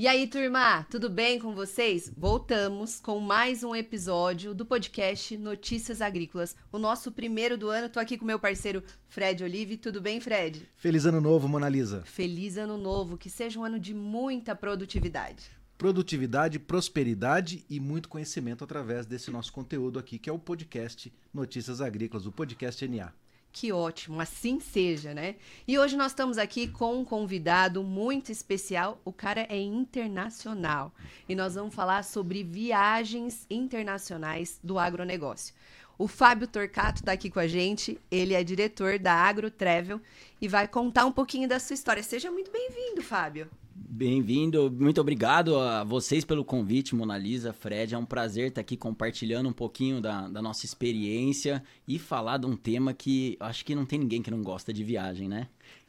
E aí, turma, tudo bem com vocês? Voltamos com mais um episódio do podcast Notícias Agrícolas. O nosso primeiro do ano. Tô aqui com meu parceiro Fred Olive. Tudo bem, Fred? Feliz ano novo, Mona Lisa. Feliz ano novo, que seja um ano de muita produtividade. Produtividade, prosperidade e muito conhecimento através desse nosso conteúdo aqui, que é o podcast Notícias Agrícolas, o podcast NA. Que ótimo, assim seja, né? E hoje nós estamos aqui com um convidado muito especial. O cara é internacional e nós vamos falar sobre viagens internacionais do agronegócio. O Fábio Torcato está aqui com a gente. Ele é diretor da Agro Travel e vai contar um pouquinho da sua história. Seja muito bem-vindo, Fábio. Bem-vindo, muito obrigado a vocês pelo convite, Mona Lisa, Fred. É um prazer estar aqui compartilhando um pouquinho da, da nossa experiência e falar de um tema que acho que não tem ninguém que não gosta de viagem, né?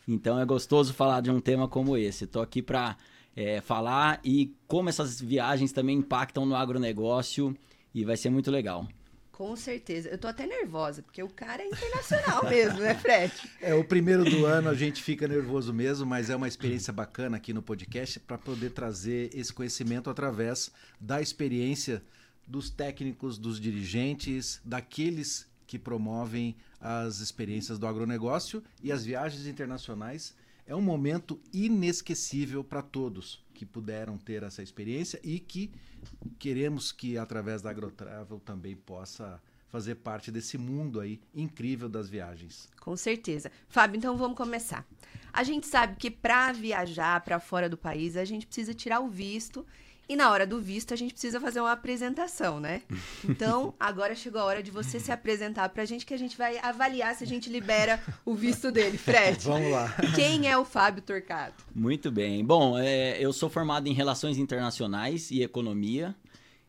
Então é gostoso falar de um tema como esse. Estou aqui para é, falar e como essas viagens também impactam no agronegócio e vai ser muito legal. Com certeza. Eu tô até nervosa, porque o cara é internacional mesmo, né, Fred? É, o primeiro do ano a gente fica nervoso mesmo, mas é uma experiência bacana aqui no podcast para poder trazer esse conhecimento através da experiência dos técnicos, dos dirigentes, daqueles que promovem as experiências do agronegócio e as viagens internacionais. É um momento inesquecível para todos que puderam ter essa experiência e que queremos que através da AgroTravel também possa fazer parte desse mundo aí incrível das viagens. Com certeza. Fábio, então vamos começar. A gente sabe que para viajar para fora do país, a gente precisa tirar o visto e na hora do visto, a gente precisa fazer uma apresentação, né? Então, agora chegou a hora de você se apresentar pra gente, que a gente vai avaliar se a gente libera o visto dele. Fred. Vamos lá. Quem é o Fábio Torcato? Muito bem. Bom, é, eu sou formado em Relações Internacionais e Economia.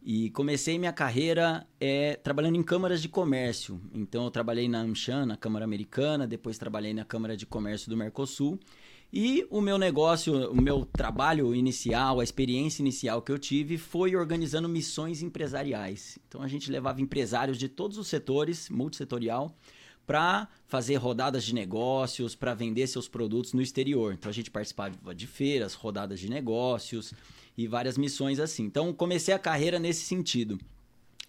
E comecei minha carreira é, trabalhando em câmaras de comércio. Então, eu trabalhei na AmCham, na Câmara Americana, depois trabalhei na Câmara de Comércio do Mercosul. E o meu negócio, o meu trabalho inicial, a experiência inicial que eu tive foi organizando missões empresariais. Então a gente levava empresários de todos os setores, multissetorial, para fazer rodadas de negócios, para vender seus produtos no exterior. Então a gente participava de feiras, rodadas de negócios e várias missões assim. Então comecei a carreira nesse sentido.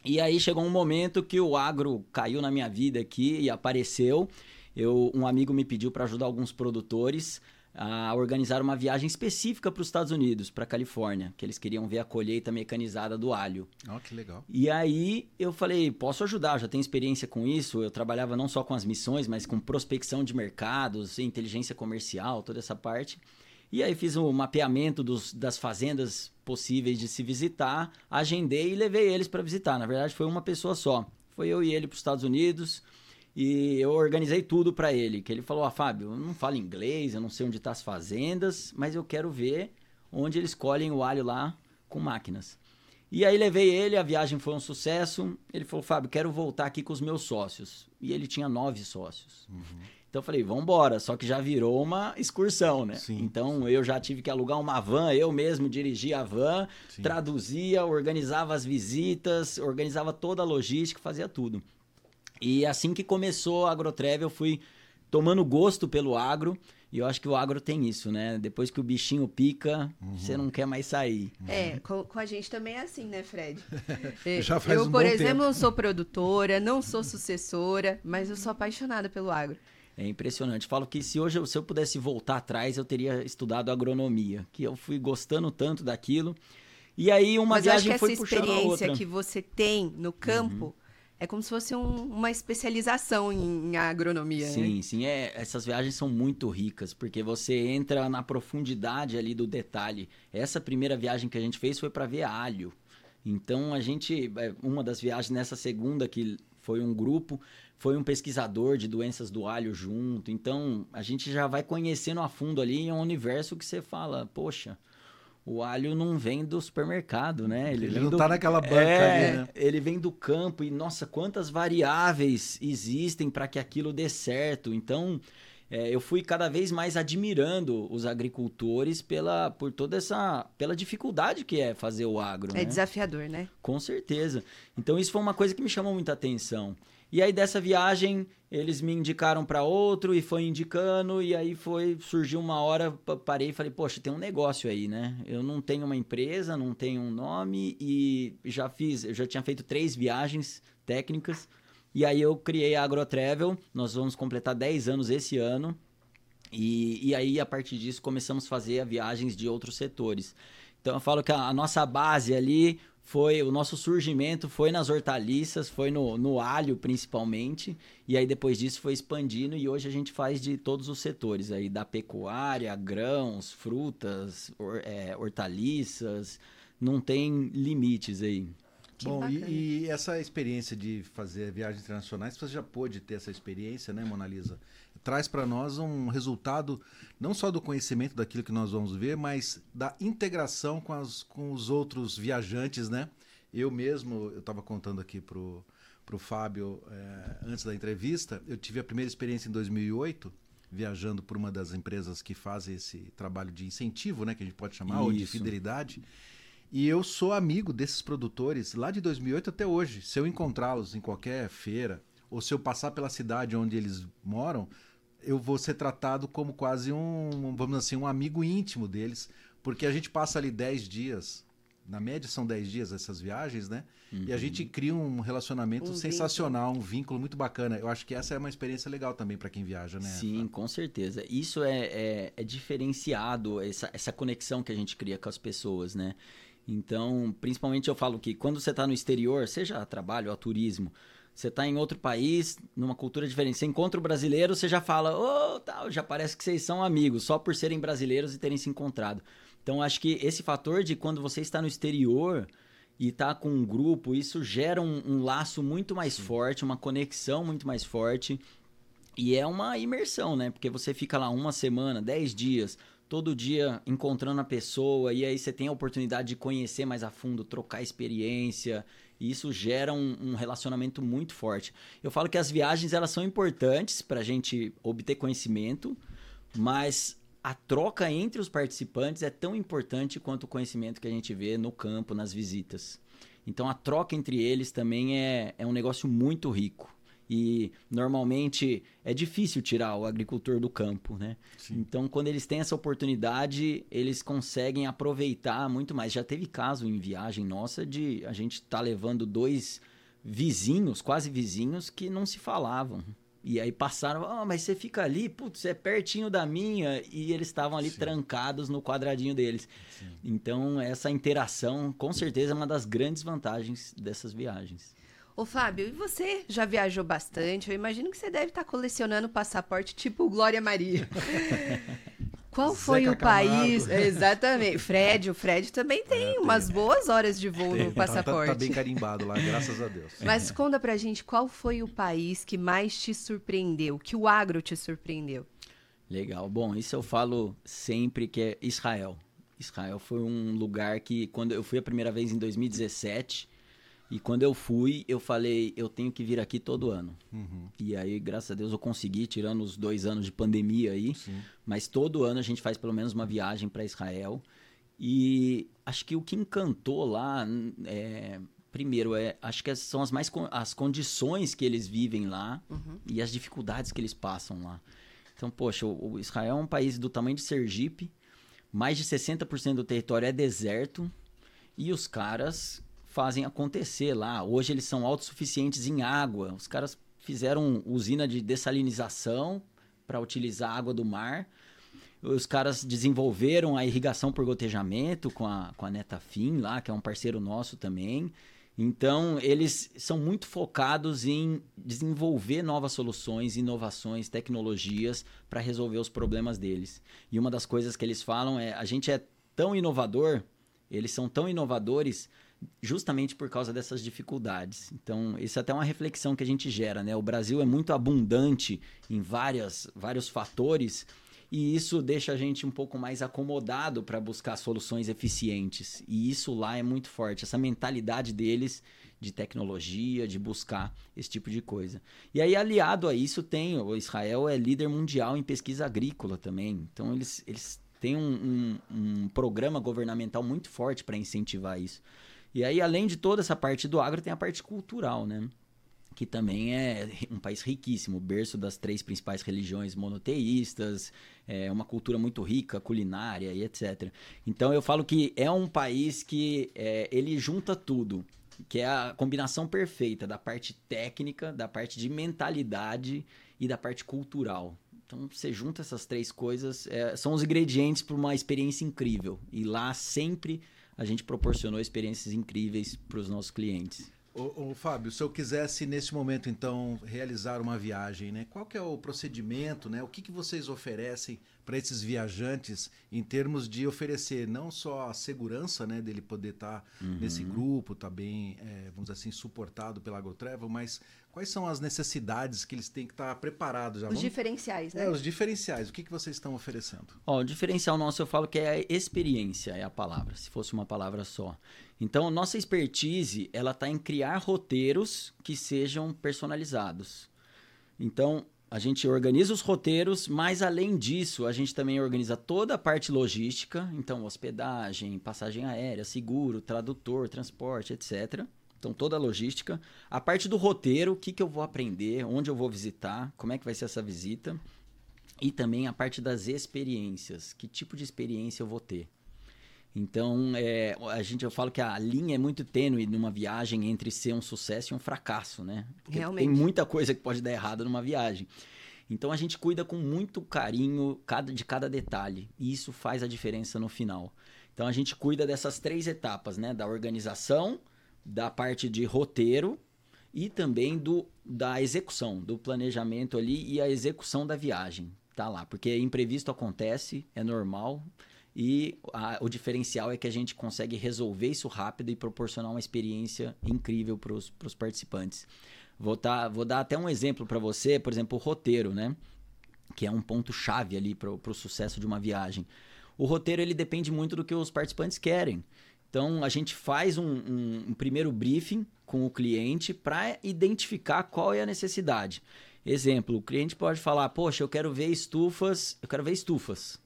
E aí chegou um momento que o agro caiu na minha vida aqui e apareceu. Eu, um amigo me pediu para ajudar alguns produtores a organizar uma viagem específica para os Estados Unidos, para a Califórnia, que eles queriam ver a colheita mecanizada do alho. Oh, que legal. E aí eu falei, posso ajudar, já tenho experiência com isso. Eu trabalhava não só com as missões, mas com prospecção de mercados, inteligência comercial, toda essa parte. E aí fiz o um mapeamento dos, das fazendas possíveis de se visitar, agendei e levei eles para visitar. Na verdade, foi uma pessoa só. Foi eu e ele para os Estados Unidos. E eu organizei tudo para ele, que ele falou: "Ah, Fábio, eu não falo inglês, eu não sei onde tá as fazendas, mas eu quero ver onde eles colhem o alho lá com máquinas". E aí levei ele, a viagem foi um sucesso. Ele falou: "Fábio, quero voltar aqui com os meus sócios". E ele tinha nove sócios. Uhum. Então eu falei, vamos embora. Só que já virou uma excursão, né? Sim. Então eu já tive que alugar uma van, eu mesmo dirigia a van, Sim. traduzia, organizava as visitas, organizava toda a logística, fazia tudo. E assim que começou a AgroTravel, eu fui tomando gosto pelo agro. E eu acho que o agro tem isso, né? Depois que o bichinho pica, uhum. você não quer mais sair. É, com, com, a gente também é assim, né, Fred? Já faz eu, um por exemplo, tempo. sou produtora, não sou sucessora, mas eu sou apaixonada pelo agro. É impressionante. Falo que se hoje se eu pudesse voltar atrás, eu teria estudado agronomia, que eu fui gostando tanto daquilo. E aí uma Mas viagem eu acho que foi essa experiência que você tem no campo uhum é como se fosse um, uma especialização em, em agronomia. Sim, né? sim. É, essas viagens são muito ricas, porque você entra na profundidade ali do detalhe. Essa primeira viagem que a gente fez foi para ver alho. Então a gente. É, uma das viagens nessa segunda, que foi um grupo, foi um pesquisador de doenças do alho junto. Então a gente já vai conhecendo a fundo ali em um universo que você fala, poxa o alho não vem do supermercado, né? Ele, ele não do... tá naquela banca é, ali, né? Ele vem do campo e, nossa, quantas variáveis existem para que aquilo dê certo. Então, é, eu fui cada vez mais admirando os agricultores pela, por toda essa pela dificuldade que é fazer o agro. É né? desafiador, né? Com certeza. Então, isso foi uma coisa que me chamou muita atenção. E aí dessa viagem eles me indicaram para outro e foi indicando e aí foi surgiu uma hora parei e falei poxa tem um negócio aí né? Eu não tenho uma empresa não tenho um nome e já fiz eu já tinha feito três viagens técnicas e aí eu criei a AgroTravel nós vamos completar 10 anos esse ano e, e aí a partir disso começamos a fazer viagens de outros setores. Então eu falo que a, a nossa base ali foi o nosso surgimento foi nas hortaliças, foi no, no alho principalmente, e aí depois disso foi expandindo e hoje a gente faz de todos os setores aí da pecuária, grãos, frutas, or, é, hortaliças, não tem limites aí. Que Bom, e, e, essa experiência de fazer viagens internacionais, você já pôde ter essa experiência, né, Mona Lisa? Traz para nós um resultado não só do conhecimento daquilo que nós vamos ver, mas da integração com, as, com os outros viajantes, né? Eu mesmo, eu estava contando aqui pro, pro Fábio é, antes da entrevista, eu tive a primeira experiência em 2008, viajando por uma das empresas que fazem esse trabalho de incentivo, né, que a gente pode chamar, Isso. ou de fidelidade. E eu sou amigo desses produtores lá de 2008 até hoje. Se eu encontrá-los em qualquer feira, ou se eu passar pela cidade onde eles moram, eu vou ser tratado como quase um, vamos assim, um amigo íntimo deles, porque a gente passa ali 10 dias, na média são 10 dias essas viagens, né? Uhum. E a gente cria um relacionamento um sensacional, vínculo. um vínculo muito bacana. Eu acho que essa é uma experiência legal também para quem viaja, né? Sim, com certeza. Isso é, é, é diferenciado, essa, essa conexão que a gente cria com as pessoas, né? Então, principalmente eu falo que quando você está no exterior, seja a trabalho ou a turismo, você está em outro país, numa cultura diferente. Você encontra o brasileiro, você já fala, ô, oh, tal, já parece que vocês são amigos, só por serem brasileiros e terem se encontrado. Então, acho que esse fator de quando você está no exterior e está com um grupo, isso gera um, um laço muito mais Sim. forte, uma conexão muito mais forte. E é uma imersão, né? Porque você fica lá uma semana, dez dias, todo dia encontrando a pessoa e aí você tem a oportunidade de conhecer mais a fundo, trocar experiência e isso gera um, um relacionamento muito forte. Eu falo que as viagens elas são importantes para a gente obter conhecimento, mas a troca entre os participantes é tão importante quanto o conhecimento que a gente vê no campo, nas visitas. Então a troca entre eles também é, é um negócio muito rico. E normalmente é difícil tirar o agricultor do campo, né? Sim. Então, quando eles têm essa oportunidade, eles conseguem aproveitar muito mais. Já teve caso em viagem nossa de a gente estar tá levando dois vizinhos, quase vizinhos, que não se falavam. E aí passaram, oh, mas você fica ali, putz, é pertinho da minha, e eles estavam ali Sim. trancados no quadradinho deles. Sim. Então, essa interação, com certeza, é uma das grandes vantagens dessas viagens. Ô, Fábio, e você já viajou bastante? Eu imagino que você deve estar colecionando passaporte tipo Glória Maria. Qual foi Zeca o país? Exatamente. Fred, o Fred também tem é, umas boas horas de voo tem. no passaporte. Tá, tá, bem carimbado lá, graças a Deus. Mas conta pra gente qual foi o país que mais te surpreendeu, que o agro te surpreendeu. Legal. Bom, isso eu falo sempre que é Israel. Israel foi um lugar que, quando eu fui a primeira vez em 2017, e quando eu fui, eu falei, eu tenho que vir aqui todo ano. Uhum. E aí, graças a Deus, eu consegui, tirando os dois anos de pandemia aí. Sim. Mas todo ano a gente faz pelo menos uma viagem para Israel. E acho que o que encantou lá, é, primeiro, é, acho que são as mais as condições que eles vivem lá uhum. e as dificuldades que eles passam lá. Então, poxa, o, o Israel é um país do tamanho de Sergipe, mais de 60% do território é deserto e os caras fazem acontecer lá. Hoje eles são autossuficientes em água. Os caras fizeram usina de dessalinização para utilizar a água do mar. Os caras desenvolveram a irrigação por gotejamento com a, com a Netafim lá, que é um parceiro nosso também. Então, eles são muito focados em desenvolver novas soluções, inovações, tecnologias para resolver os problemas deles. E uma das coisas que eles falam é: a gente é tão inovador, eles são tão inovadores justamente por causa dessas dificuldades. Então, isso é até uma reflexão que a gente gera, né? O Brasil é muito abundante em várias, vários fatores e isso deixa a gente um pouco mais acomodado para buscar soluções eficientes. E isso lá é muito forte, essa mentalidade deles de tecnologia, de buscar esse tipo de coisa. E aí, aliado a isso, tem o Israel é líder mundial em pesquisa agrícola também. Então, eles, eles têm um, um, um programa governamental muito forte para incentivar isso. E aí, além de toda essa parte do agro, tem a parte cultural, né? que também é um país riquíssimo, berço das três principais religiões monoteístas, é uma cultura muito rica, culinária e etc. Então eu falo que é um país que é, ele junta tudo, que é a combinação perfeita da parte técnica, da parte de mentalidade e da parte cultural. Então você junta essas três coisas, é, são os ingredientes para uma experiência incrível. E lá sempre a gente proporcionou experiências incríveis para os nossos clientes. Ô, ô, Fábio, se eu quisesse nesse momento então realizar uma viagem, né? Qual que é o procedimento, né? O que, que vocês oferecem para esses viajantes em termos de oferecer não só a segurança, né, dele poder estar tá uhum. nesse grupo, tá bem, é, vamos dizer assim, suportado pela AgroTravel, mas quais são as necessidades que eles têm que estar tá preparados já? Os vamos... diferenciais, né? É, os diferenciais. O que, que vocês estão oferecendo? Ó, o diferencial nosso eu falo que é a experiência, é a palavra, se fosse uma palavra só. Então, nossa expertise, ela está em criar roteiros que sejam personalizados. Então, a gente organiza os roteiros, mas além disso, a gente também organiza toda a parte logística, então hospedagem, passagem aérea, seguro, tradutor, transporte, etc. Então toda a logística. A parte do roteiro, o que, que eu vou aprender, onde eu vou visitar, como é que vai ser essa visita. E também a parte das experiências, que tipo de experiência eu vou ter. Então, é, a gente, eu falo que a linha é muito tênue numa viagem entre ser um sucesso e um fracasso, né? Porque Realmente. tem muita coisa que pode dar errado numa viagem. Então, a gente cuida com muito carinho cada, de cada detalhe. E isso faz a diferença no final. Então, a gente cuida dessas três etapas, né? Da organização, da parte de roteiro e também do, da execução, do planejamento ali e a execução da viagem. Tá lá, porque imprevisto acontece, é normal. E a, o diferencial é que a gente consegue resolver isso rápido e proporcionar uma experiência incrível para os participantes. Vou, tá, vou dar até um exemplo para você, por exemplo, o roteiro, né? Que é um ponto chave ali para o sucesso de uma viagem. O roteiro ele depende muito do que os participantes querem. Então a gente faz um, um, um primeiro briefing com o cliente para identificar qual é a necessidade. Exemplo, o cliente pode falar: "Poxa, eu quero ver estufas, eu quero ver estufas".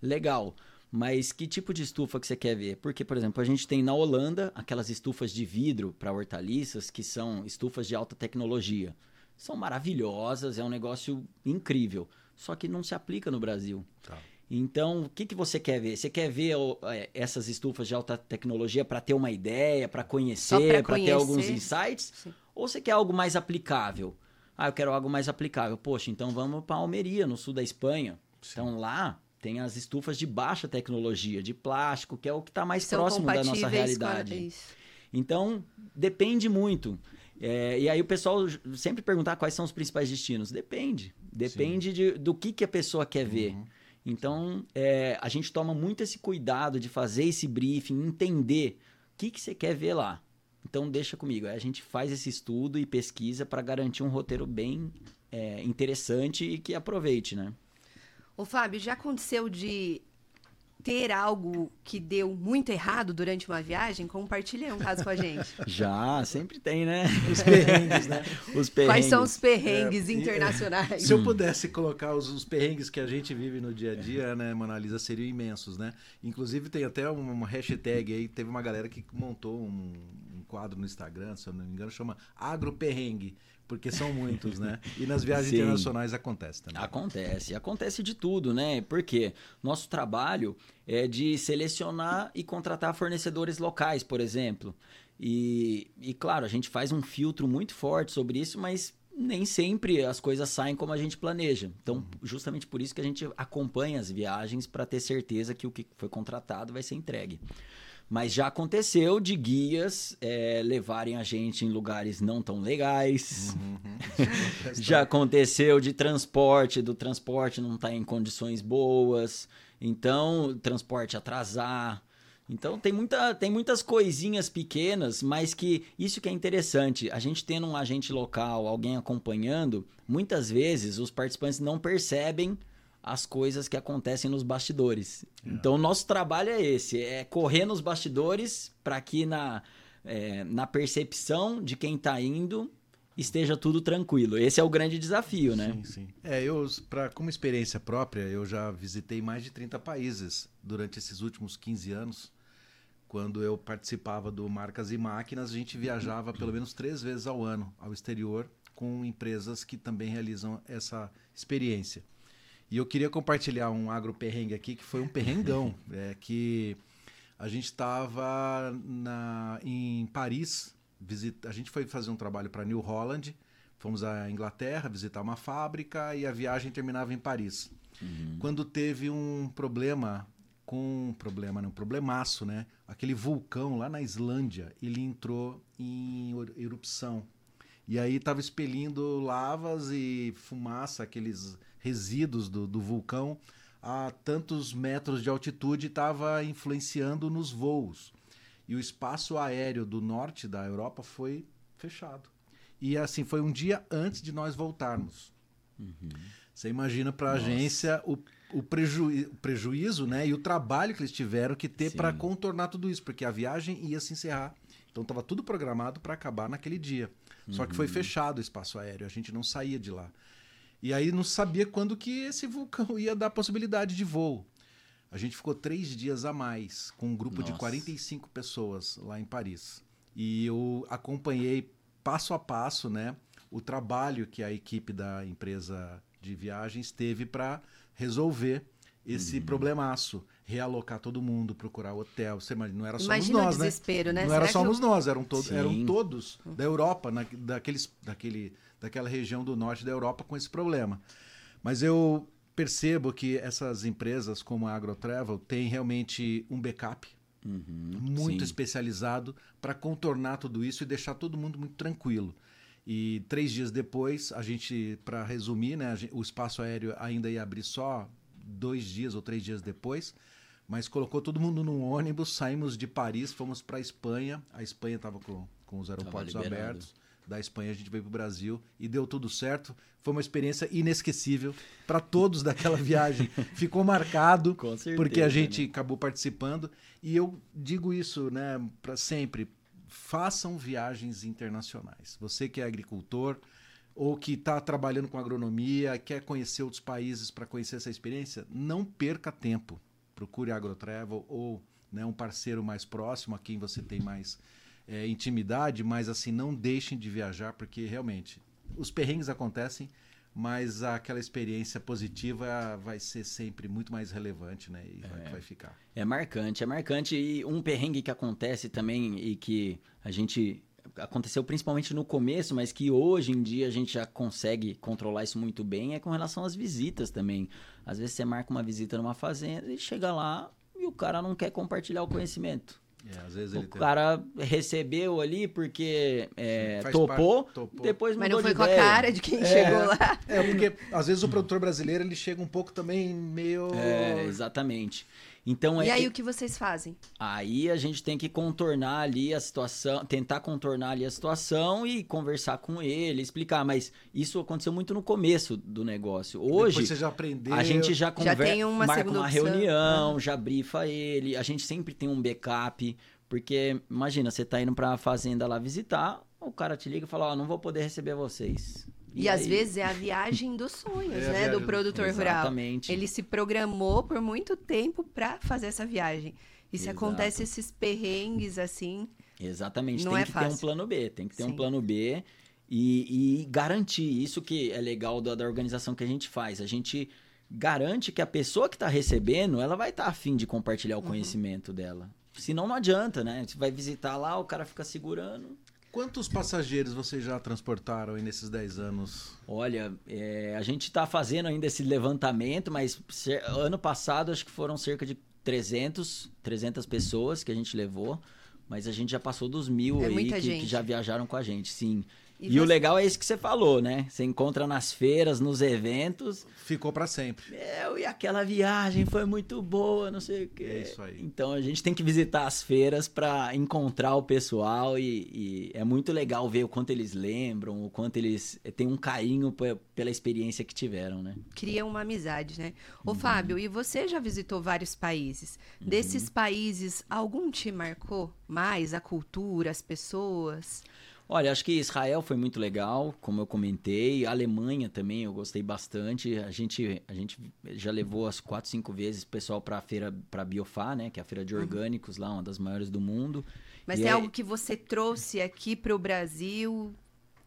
Legal. Mas que tipo de estufa que você quer ver? Porque, por exemplo, a gente tem na Holanda aquelas estufas de vidro para hortaliças, que são estufas de alta tecnologia. São maravilhosas, é um negócio incrível. Só que não se aplica no Brasil. Tá. Então, o que, que você quer ver? Você quer ver é, essas estufas de alta tecnologia para ter uma ideia, para conhecer, para ter alguns insights? Sim. Ou você quer algo mais aplicável? Ah, eu quero algo mais aplicável. Poxa, então vamos para Almeria, no sul da Espanha. Sim. Então lá tem as estufas de baixa tecnologia, de plástico, que é o que está mais São próximo da nossa realidade. Então, depende muito. É, e aí o pessoal sempre perguntar quais são os principais destinos. Depende. Depende de, do que, que a pessoa quer ver. Então, é, a gente toma muito esse cuidado de fazer esse briefing, entender o que, que você quer ver lá. Então, deixa comigo. A gente faz esse estudo e pesquisa para garantir um roteiro bem é, interessante e que aproveite, né? Ô, Fábio, já aconteceu de ter algo que deu muito errado durante uma viagem? Compartilhe um caso com a gente. Já, sempre tem, né? Os perrengues, né? Os perrengues. Quais são os perrengues é, internacionais? Se eu pudesse colocar os, os, perrengues que a gente vive no dia a dia, né, Monalisa, seriam imensos, né? Inclusive tem até uma hashtag aí, teve uma galera que montou um, um quadro no Instagram, se eu não me engano, chama Agroperrengue porque são muitos, né? E nas viagens Sim. internacionais acontece também. Acontece, acontece de tudo, né? Porque nosso trabalho é de selecionar e contratar fornecedores locais, por exemplo. E, e claro, a gente faz um filtro muito forte sobre isso, mas nem sempre as coisas saem como a gente planeja. Então, uhum. justamente por isso que a gente acompanha as viagens para ter certeza que o que foi contratado vai ser entregue. Mas já aconteceu de guias é, levarem a gente em lugares não tão legais. Uhum. já aconteceu de transporte, do transporte não estar tá em condições boas. Então, transporte atrasar. Então tem, muita, tem muitas coisinhas pequenas, mas que isso que é interessante. A gente tendo um agente local, alguém acompanhando, muitas vezes os participantes não percebem as coisas que acontecem nos bastidores. É. Então, o nosso trabalho é esse: é correr nos bastidores para que na, é, na percepção de quem está indo esteja tudo tranquilo. Esse é o grande desafio, né? Sim, sim. É, eu, pra, como experiência própria, eu já visitei mais de 30 países durante esses últimos 15 anos quando eu participava do Marcas e Máquinas, a gente viajava pelo menos três vezes ao ano ao exterior com empresas que também realizam essa experiência. E eu queria compartilhar um agroperrengue aqui, que foi um perrengão, é, que a gente estava em Paris, visita, a gente foi fazer um trabalho para New Holland, fomos à Inglaterra visitar uma fábrica e a viagem terminava em Paris. Uhum. Quando teve um problema com um problema, não, um problemaço, né? Aquele vulcão lá na Islândia, ele entrou em erupção. E aí estava expelindo lavas e fumaça, aqueles resíduos do, do vulcão a tantos metros de altitude estava influenciando nos voos. E o espaço aéreo do norte da Europa foi fechado. E assim, foi um dia antes de nós voltarmos. Uhum. Você imagina para a agência o, o, o prejuízo né, e o trabalho que eles tiveram que ter para contornar tudo isso, porque a viagem ia se encerrar. Então estava tudo programado para acabar naquele dia. Uhum. Só que foi uhum. fechado o espaço aéreo, a gente não saía de lá. E aí não sabia quando que esse vulcão ia dar possibilidade de voo. A gente ficou três dias a mais, com um grupo Nossa. de 45 pessoas lá em Paris. E eu acompanhei passo a passo né, o trabalho que a equipe da empresa de viagens teve para resolver esse uhum. problemaço. Realocar todo mundo, procurar hotel. Você imagina, não era só Imagina nós, o né? desespero, né? Não Será era só eu... nós, eram, to Sim. eram todos da Europa, na, daqueles, daquele, daquela região do norte da Europa com esse problema. Mas eu percebo que essas empresas como a AgroTravel têm realmente um backup uhum, muito sim. especializado para contornar tudo isso e deixar todo mundo muito tranquilo. E três dias depois, a gente, para resumir, né, o espaço aéreo ainda ia abrir só dois dias ou três dias depois, mas colocou todo mundo num ônibus, saímos de Paris, fomos para a Espanha. A Espanha estava com, com os aeroportos abertos. Da Espanha a gente veio para o Brasil e deu tudo certo. Foi uma experiência inesquecível para todos daquela viagem. Ficou marcado certeza, porque a gente né? acabou participando. E eu digo isso, né, para sempre. Façam viagens internacionais. Você que é agricultor, ou que está trabalhando com agronomia, quer conhecer outros países para conhecer essa experiência, não perca tempo. Procure a AgroTravel ou né, um parceiro mais próximo a quem você tem mais é, intimidade, mas assim, não deixem de viajar, porque realmente os perrengues acontecem, mas aquela experiência positiva vai ser sempre muito mais relevante, né? E é, vai, vai, ficar. É marcante, é marcante. E um perrengue que acontece também e que a gente aconteceu principalmente no começo, mas que hoje em dia a gente já consegue controlar isso muito bem, é com relação às visitas também. Às vezes você marca uma visita numa fazenda e chega lá e o cara não quer compartilhar o conhecimento. É, o cara recebeu ali porque é, topou, topou, depois Mas não foi com ideia. a cara de quem é, chegou lá. É, porque às vezes o produtor brasileiro ele chega um pouco também meio... É, exatamente. Então, e é aí que... o que vocês fazem? Aí a gente tem que contornar ali a situação, tentar contornar ali a situação e conversar com ele, explicar. Mas isso aconteceu muito no começo do negócio. Hoje Depois você já aprendeu. a gente já conversa, já tem uma marca uma opção. reunião, já brifa ele. A gente sempre tem um backup, porque imagina você tá indo para a fazenda lá visitar, o cara te liga e fala: ó, oh, não vou poder receber vocês. E, e às vezes é a viagem dos sonhos, é né, do produtor do... rural. Exatamente. Ele se programou por muito tempo para fazer essa viagem. E se Exato. acontece esses perrengues assim, Exatamente, não tem é que fácil. ter um plano B, tem que ter Sim. um plano B e, e, garantir isso que é legal da, da organização que a gente faz. A gente garante que a pessoa que está recebendo, ela vai estar tá afim de compartilhar o uhum. conhecimento dela. Senão não adianta, né? Você vai visitar lá, o cara fica segurando. Quantos passageiros vocês já transportaram nesses 10 anos? Olha, é, a gente está fazendo ainda esse levantamento, mas ano passado acho que foram cerca de 300, 300 pessoas que a gente levou. Mas a gente já passou dos mil é aí que, que, já viajaram com a gente, sim. E, e você... o legal é isso que você falou, né? Você encontra nas feiras, nos eventos. Ficou para sempre. Meu, e aquela viagem foi muito boa, não sei o quê. É isso aí. Então a gente tem que visitar as feiras para encontrar o pessoal e, e, é muito legal ver o quanto eles lembram, o quanto eles têm um carinho pela experiência que tiveram, né? Cria uma amizade, né? Ô uhum. Fábio, e você já visitou vários países. Uhum. Desses países, algum te marcou mais? A cultura, as pessoas? Olha, acho que Israel foi muito legal, como eu comentei. A Alemanha também eu gostei bastante. A gente, a gente já levou as quatro, cinco vezes o pessoal para a feira, para a Biofá, né? Que é a feira de uhum. orgânicos lá, uma das maiores do mundo. Mas e é, é algo que você trouxe aqui para o Brasil?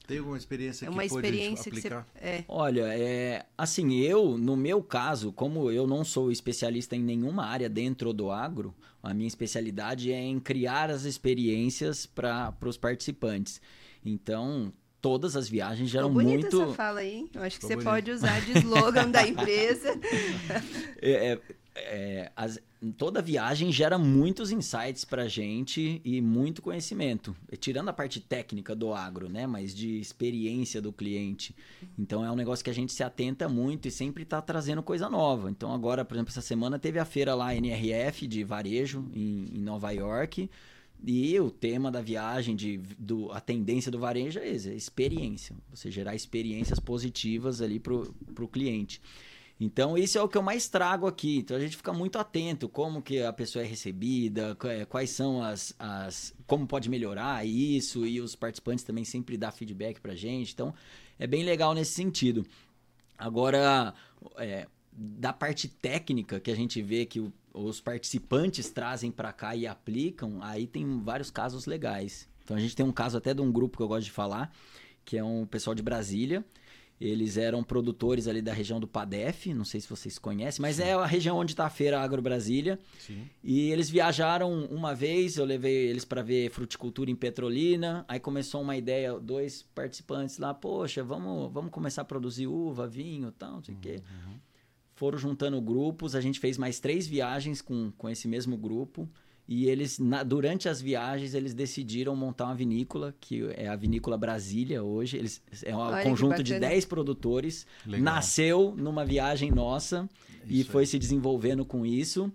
Tem alguma experiência é uma que experiência aplicar? Que você, é. Olha, é, assim, eu, no meu caso, como eu não sou especialista em nenhuma área dentro do agro, a minha especialidade é em criar as experiências para os participantes. Então, todas as viagens geram Ficou muito. essa fala aí. Eu acho que Ficou você bonito. pode usar de slogan da empresa. É, é, é, as, toda viagem gera muitos insights para gente e muito conhecimento. Tirando a parte técnica do agro, né? Mas de experiência do cliente. Então é um negócio que a gente se atenta muito e sempre está trazendo coisa nova. Então agora, por exemplo, essa semana teve a feira lá NRF de varejo em, em Nova York. E o tema da viagem, de, do, a tendência do varejo é esse, é experiência. Você gerar experiências positivas ali para o cliente. Então, isso é o que eu mais trago aqui. Então, a gente fica muito atento como que a pessoa é recebida, é, quais são as, as... como pode melhorar isso, e os participantes também sempre dão feedback pra gente. Então, é bem legal nesse sentido. Agora, é, da parte técnica que a gente vê que o, os participantes trazem para cá e aplicam, aí tem vários casos legais. Então, a gente tem um caso até de um grupo que eu gosto de falar, que é um pessoal de Brasília, eles eram produtores ali da região do Padef, não sei se vocês conhecem, mas Sim. é a região onde está a feira Agro Brasília. Sim. E eles viajaram uma vez, eu levei eles para ver fruticultura em Petrolina. Aí começou uma ideia, dois participantes lá, poxa, vamos, vamos começar a produzir uva, vinho, tal, não sei o uhum. quê. Foram juntando grupos, a gente fez mais três viagens com, com esse mesmo grupo. E eles, na, durante as viagens, eles decidiram montar uma vinícola, que é a Vinícola Brasília hoje. Eles, é um Olha conjunto de 10 produtores. Legal. Nasceu numa viagem nossa e foi aí. se desenvolvendo com isso.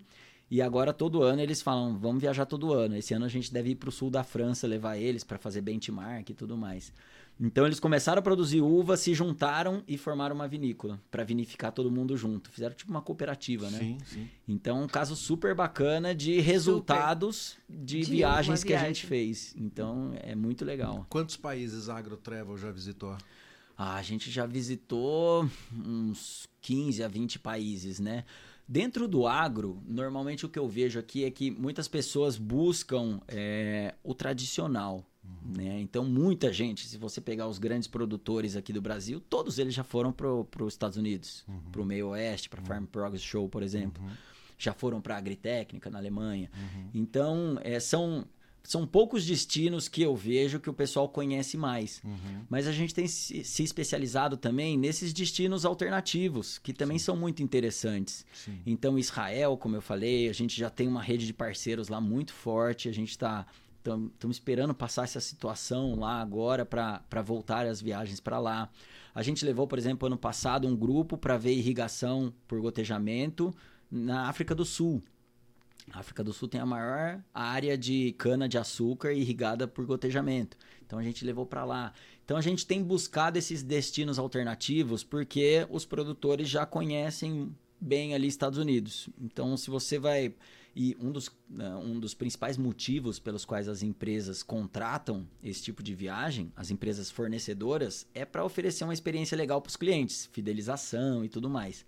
E agora, todo ano, eles falam: vamos viajar todo ano. Esse ano a gente deve ir para o sul da França levar eles para fazer benchmark e tudo mais. Então eles começaram a produzir uva, se juntaram e formaram uma vinícola para vinificar todo mundo junto. Fizeram tipo uma cooperativa, né? Sim, sim. Então um caso super bacana de resultados de, de, viagens que a gente fez. Então é muito legal. Quantos países a AgroTravel já visitou? Ah, a gente já visitou uns 15 a 20 países, né? Dentro do agro, normalmente o que eu vejo aqui é que muitas pessoas buscam é, o tradicional. Né? Então, muita gente, se você pegar os grandes produtores aqui do Brasil, todos eles já foram para os Estados Unidos, uhum. para o meio oeste, para a uhum. Farm Progress Show, por exemplo. Uhum. Já foram para a Agritécnica na Alemanha. Uhum. Então, é, são, são poucos destinos que eu vejo que o pessoal conhece mais. Uhum. Mas a gente tem se, se, especializado também nesses destinos alternativos, que também Sim. são muito interessantes. Sim. Então, Israel, como eu falei, a gente já tem uma rede de parceiros lá muito forte, a gente está Estamos esperando passar essa situação lá agora para voltar as viagens para lá. A gente levou, por exemplo, ano passado um grupo para ver irrigação por gotejamento na África do Sul. A África do Sul tem a maior área de cana-de-açúcar irrigada por gotejamento. Então a gente levou para lá. Então a gente tem buscado esses destinos alternativos porque os produtores já conhecem bem ali Estados Unidos. Então se você vai e um dos, né, um dos principais motivos pelos quais as empresas contratam esse tipo de viagem, as empresas fornecedoras, é para oferecer uma experiência legal para os clientes, fidelização e tudo mais.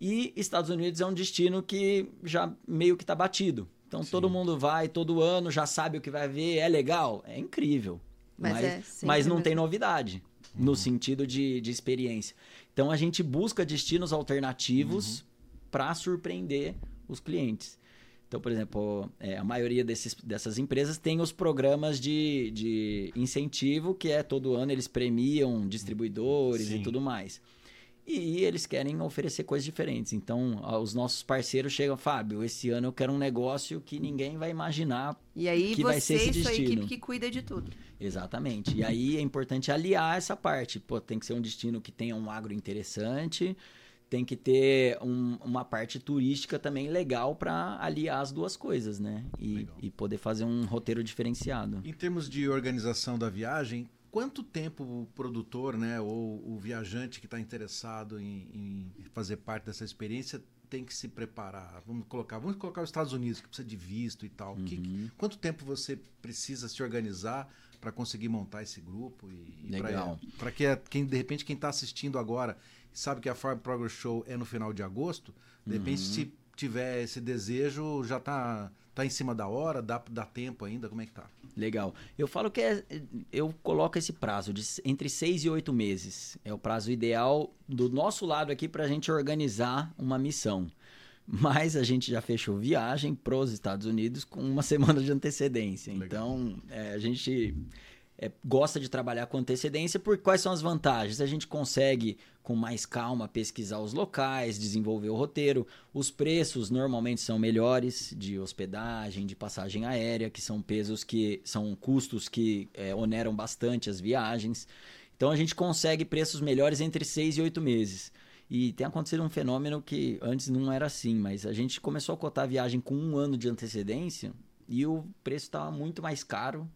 E Estados Unidos é um destino que já meio que está batido. Então Sim. todo mundo vai, todo ano já sabe o que vai ver, é legal, é incrível. Mas, mas, é, mas não tem novidade uhum. no sentido de, de experiência. Então a gente busca destinos alternativos uhum. para surpreender os clientes. Então, por exemplo, é, a maioria desses, dessas empresas tem os programas de, de incentivo, que é todo ano eles premiam distribuidores Sim. e tudo mais. E eles querem oferecer coisas diferentes. Então, os nossos parceiros chegam, Fábio, esse ano eu quero um negócio que ninguém vai imaginar e aí que vai ser esse destino. E aí, equipe que cuida de tudo. Exatamente. E aí é importante aliar essa parte. Pô, tem que ser um destino que tenha um agro interessante, tem que ter um, uma parte turística também legal para aliar as duas coisas, né? E, e, poder fazer um roteiro diferenciado. Em termos de organização da viagem, quanto tempo o produtor, né, ou o viajante que está interessado em, em, fazer parte dessa experiência tem que se preparar? Vamos colocar, vamos colocar os Estados Unidos que precisa de visto e tal. Uhum. Que, quanto tempo você precisa se organizar para conseguir montar esse grupo e, e Legal. para que é, quem de repente quem está assistindo agora sabe que a Farm Progress Show é no final de agosto, de repente Uhum. se tiver esse desejo já tá tá em cima da hora, dá, dá tempo ainda, como é que tá? Legal. Eu falo que é, eu coloco esse prazo de entre seis e oito meses. É o prazo ideal do nosso lado aqui para a gente organizar uma missão. Mas a gente já fechou viagem para os Estados Unidos com uma semana de antecedência. Legal. Então, é, a gente é, gosta de trabalhar com antecedência porque quais são as vantagens? A gente consegue, com mais calma, pesquisar os locais, desenvolver o roteiro. Os preços normalmente são melhores de hospedagem, de passagem aérea, que são pesos que são custos que é, oneram bastante as viagens. Então a gente consegue preços melhores entre seis e oito meses. E tem acontecido um fenômeno que antes não era assim, mas a gente começou a cotar a viagem com um ano de antecedência e o preço estava muito mais caro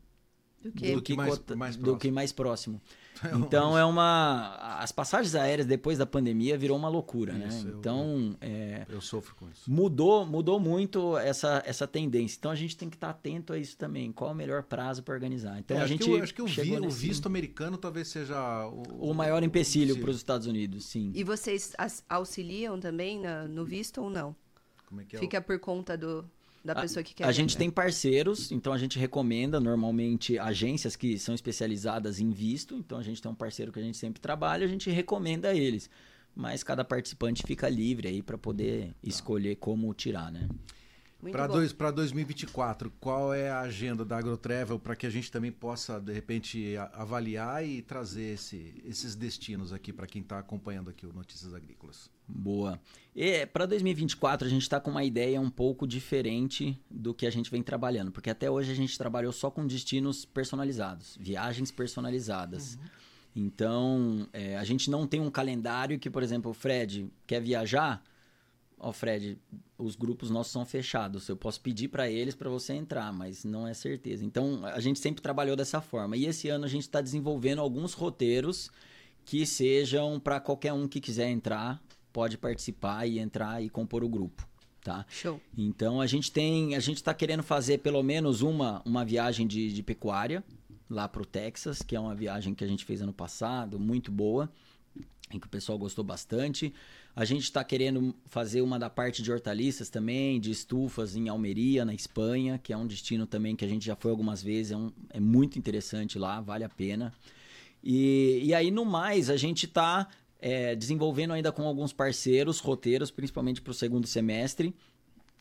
Do que? Do que mais- mais do próximo. que mais próximo. Então é uma. As passagens aéreas depois da pandemia virou uma loucura, né? Isso, eu- Então é, Eu sofro com isso. mudou, mudou muito essa, essa tendência. Então a gente tem que estar atento a isso também. Qual é o melhor prazo para organizar? Então É, a acho gente que, o- acho que o, vi- o visto americano talvez seja o, o maior empecilho para os Estados Unidos, sim. E vocês as- auxiliam também na- no visto ou não? Como é que é? o- Fica por conta do, da A- pessoa que quer. A gente vir. tem parceiros, então a gente recomenda normalmente agências que são especializadas em visto. Então a gente tem um parceiro que a gente sempre trabalha, a gente recomenda eles. Mas cada participante fica livre aí para poder escolher como tirar, né? Para dois, pra 2024, qual é a agenda da AgroTravel para que a gente também possa, de repente, avaliar e trazer esse- esses destinos aqui para quem está acompanhando aqui o Notícias Agrícolas? Boa. E para 2024 a gente está com uma ideia um pouco diferente do que a gente vem trabalhando, porque até hoje a gente trabalhou só com destinos personalizados, viagens personalizadas. Então é, a gente não tem um calendário que, por exemplo, o Fred quer viajar. Ó, Fred, os grupos nossos são fechados. Eu posso pedir para eles para você entrar, mas não é certeza. Então a gente sempre trabalhou dessa forma. E esse ano a gente está desenvolvendo alguns roteiros que sejam para qualquer um que quiser entrar, pode participar e entrar e compor o grupo, tá? Show. Então a gente tem, a gente está querendo fazer pelo menos uma, uma viagem de, de pecuária lá para o Texas, que é uma viagem que a gente fez ano passado, muito boa, em que o pessoal gostou bastante. A gente está querendo fazer uma da parte de hortaliças também, de estufas em Almeria, na Espanha, que é um destino também que a gente já foi algumas vezes, é, um- é muito interessante lá, vale a pena. E, e aí, no mais, a gente está desenvolvendo ainda com alguns parceiros roteiros, principalmente para o segundo semestre.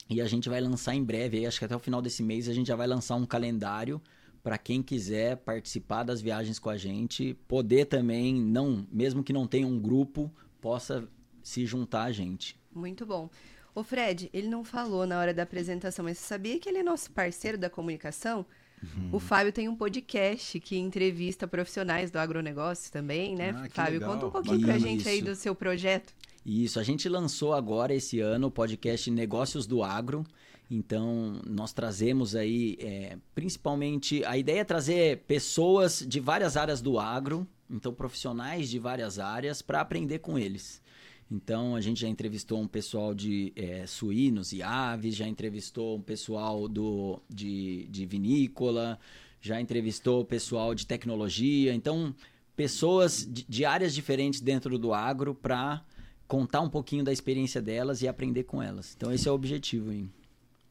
E a gente vai lançar em breve, aí, acho que até o final desse mês, a gente já vai lançar um calendário para quem quiser participar das viagens com a gente, poder também, não, mesmo que não tenha um grupo, possa se juntar a gente. Muito bom. O Fred, ele não falou na hora da apresentação, mas você sabia que ele é nosso parceiro da comunicação? Uhum. O Fábio tem um podcast que entrevista profissionais do agronegócio também, né? Ah, Fábio, legal. conta um pouquinho pra Bacana gente aí isso. do seu projeto. Isso, a gente lançou agora esse ano o podcast Negócios do Agro. Então, nós trazemos aí, é, principalmente, a ideia é trazer pessoas de várias áreas do agro, então profissionais de várias áreas, para aprender com eles. Então, a gente já entrevistou um pessoal de é, suínos e aves, já entrevistou um pessoal do, de, de vinícola, já entrevistou o pessoal de tecnologia. Então, pessoas de, de áreas diferentes dentro do agro para contar um pouquinho da experiência delas e aprender com elas. Então, esse é o objetivo. Hein?